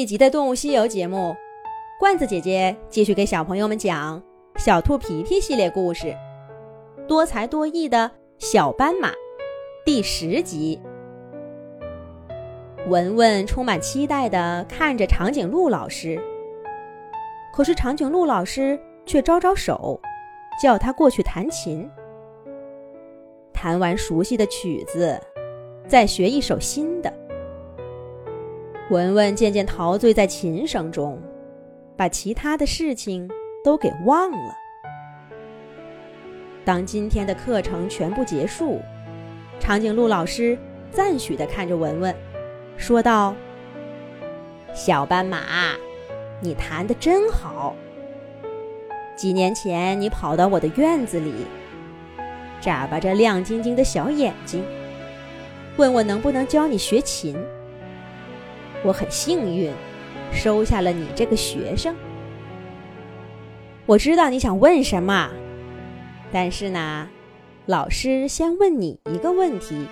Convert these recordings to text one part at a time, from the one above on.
一集的《动物西游》节目，罐子姐姐继续给小朋友们讲《小兔皮皮》系列故事，《多才多艺的小斑马》第十集。文文充满期待地看着长颈鹿老师，可是长颈鹿老师却招招手，叫他过去弹琴。弹完熟悉的曲子，再学一首新的。文文渐渐陶醉在琴声中，把其他的事情都给忘了。当今天的课程全部结束，长颈鹿老师赞许地看着文文，说道：“小斑马，你弹得真好。几年前你跑到我的院子里，眨巴着亮晶晶的小眼睛，问我能不能教你学琴。”我很幸运，收下了你这个学生。我知道你想问什么，但是呢，老师先问你一个问题：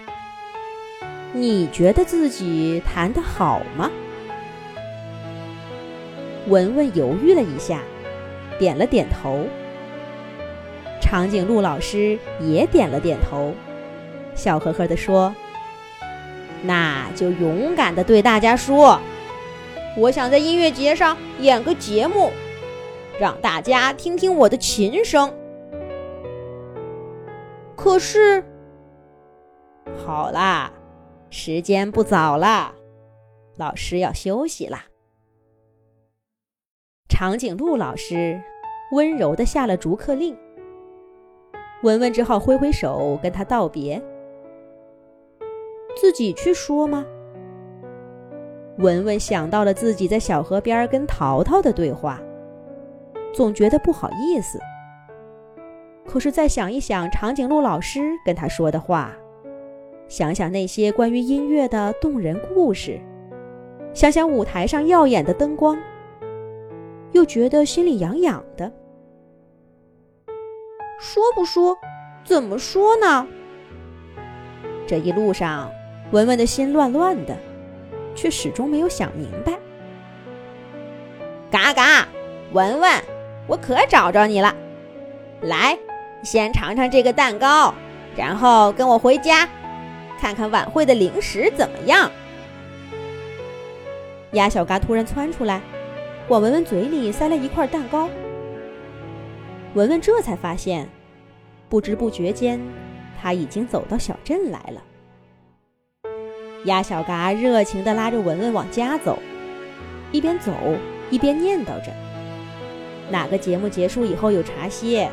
你觉得自己弹得好吗？文文犹豫了一下，点了点头。长颈鹿老师也点了点头，笑呵呵地说。那就勇敢地对大家说：“我想在音乐节上演个节目，让大家听听我的琴声。”可是，好啦，时间不早了，老师要休息啦。长颈鹿老师温柔地下了逐客令，文文只好挥挥手跟他道别。自己去说吗？文文想到了自己在小河边跟淘淘的对话，总觉得不好意思。可是再想一想长颈鹿老师跟他说的话，想想那些关于音乐的动人故事，想想舞台上耀眼的灯光，又觉得心里痒痒的。说不说？怎么说呢？这一路上。文文的心乱乱的，却始终没有想明白。嘎嘎，文文，我可找着你了！来，先尝尝这个蛋糕，然后跟我回家，看看晚会的零食怎么样。鸭小嘎突然窜出来，往文文嘴里塞了一块蛋糕。文文这才发现，不知不觉间，他已经走到小镇来了。鸭小嘎热情地拉着文文往家走，一边走一边念叨着：“哪个节目结束以后有茶歇？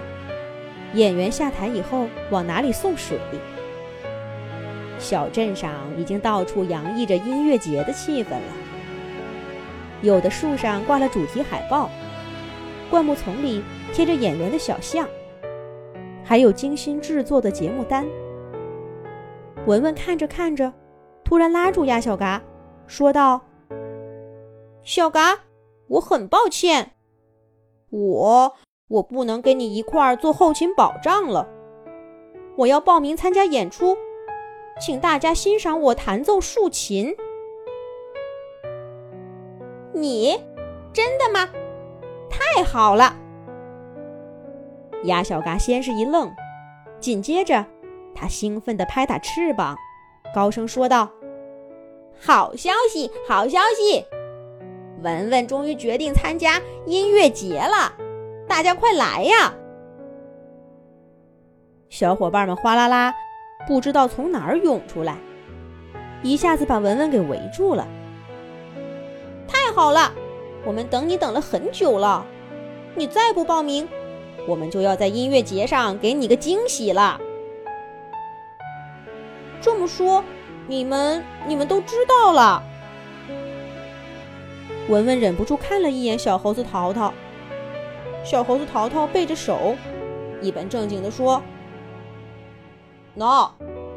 演员下台以后往哪里送水？”小镇上已经到处洋溢着音乐节的气氛了，有的树上挂了主题海报，灌木丛里贴着演员的小像，还有精心制作的节目单。文文看着看着。突然拉住鸭小嘎，说道：“小嘎，我很抱歉，我我不能跟你一块儿做后勤保障了。我要报名参加演出，请大家欣赏我弹奏竖琴。你真的吗？太好了！”鸭小嘎先是一愣，紧接着他兴奋地拍打翅膀，高声说道。好消息，好消息！文文终于决定参加音乐节了，大家快来呀！小伙伴们哗啦啦，不知道从哪儿涌出来，一下子把文文给围住了。太好了，我们等你等了很久了，你再不报名，我们就要在音乐节上给你个惊喜了。这么说。你们，你们都知道了。文文忍不住看了一眼小猴子淘淘。小猴子淘淘背着手，一本正经地说：“喏，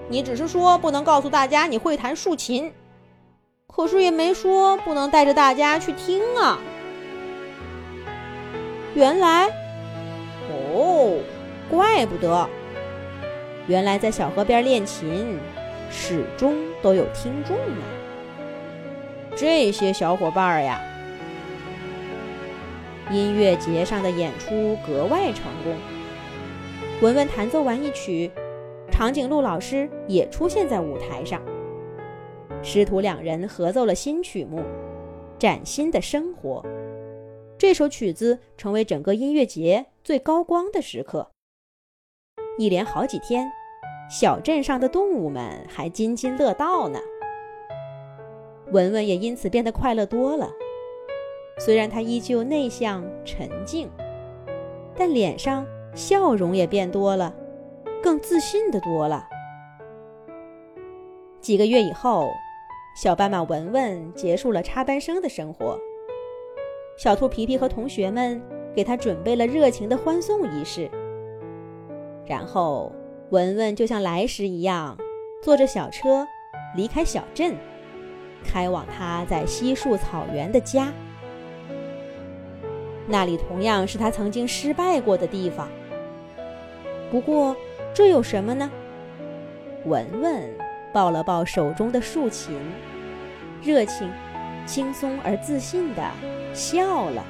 你只是说不能告诉大家你会弹竖琴，可是也没说不能带着大家去听啊。”原来，哦，怪不得，原来在小河边练琴。始终都有听众呢。这些小伙伴儿呀。音乐节上的演出格外成功。文文弹奏完一曲，长颈鹿老师也出现在舞台上。师徒两人合奏了新曲目《崭新的生活》。这首曲子成为整个音乐节最高光的时刻。一连好几天，小镇上的动物们还津津乐道呢。文文也因此变得快乐多了。虽然他依旧内向沉静，但脸上笑容也变多了，更自信的多了。几个月以后，小斑马文文结束了插班生的生活。小兔皮皮和同学们给他准备了热情的欢送仪式。然后，文文就像来时一样，坐着小车离开小镇，开往他在稀树草原的家。那里同样是他曾经失败过的地方。不过，这有什么呢？文文抱了抱手中的竖琴，热情、轻松而自信地笑了。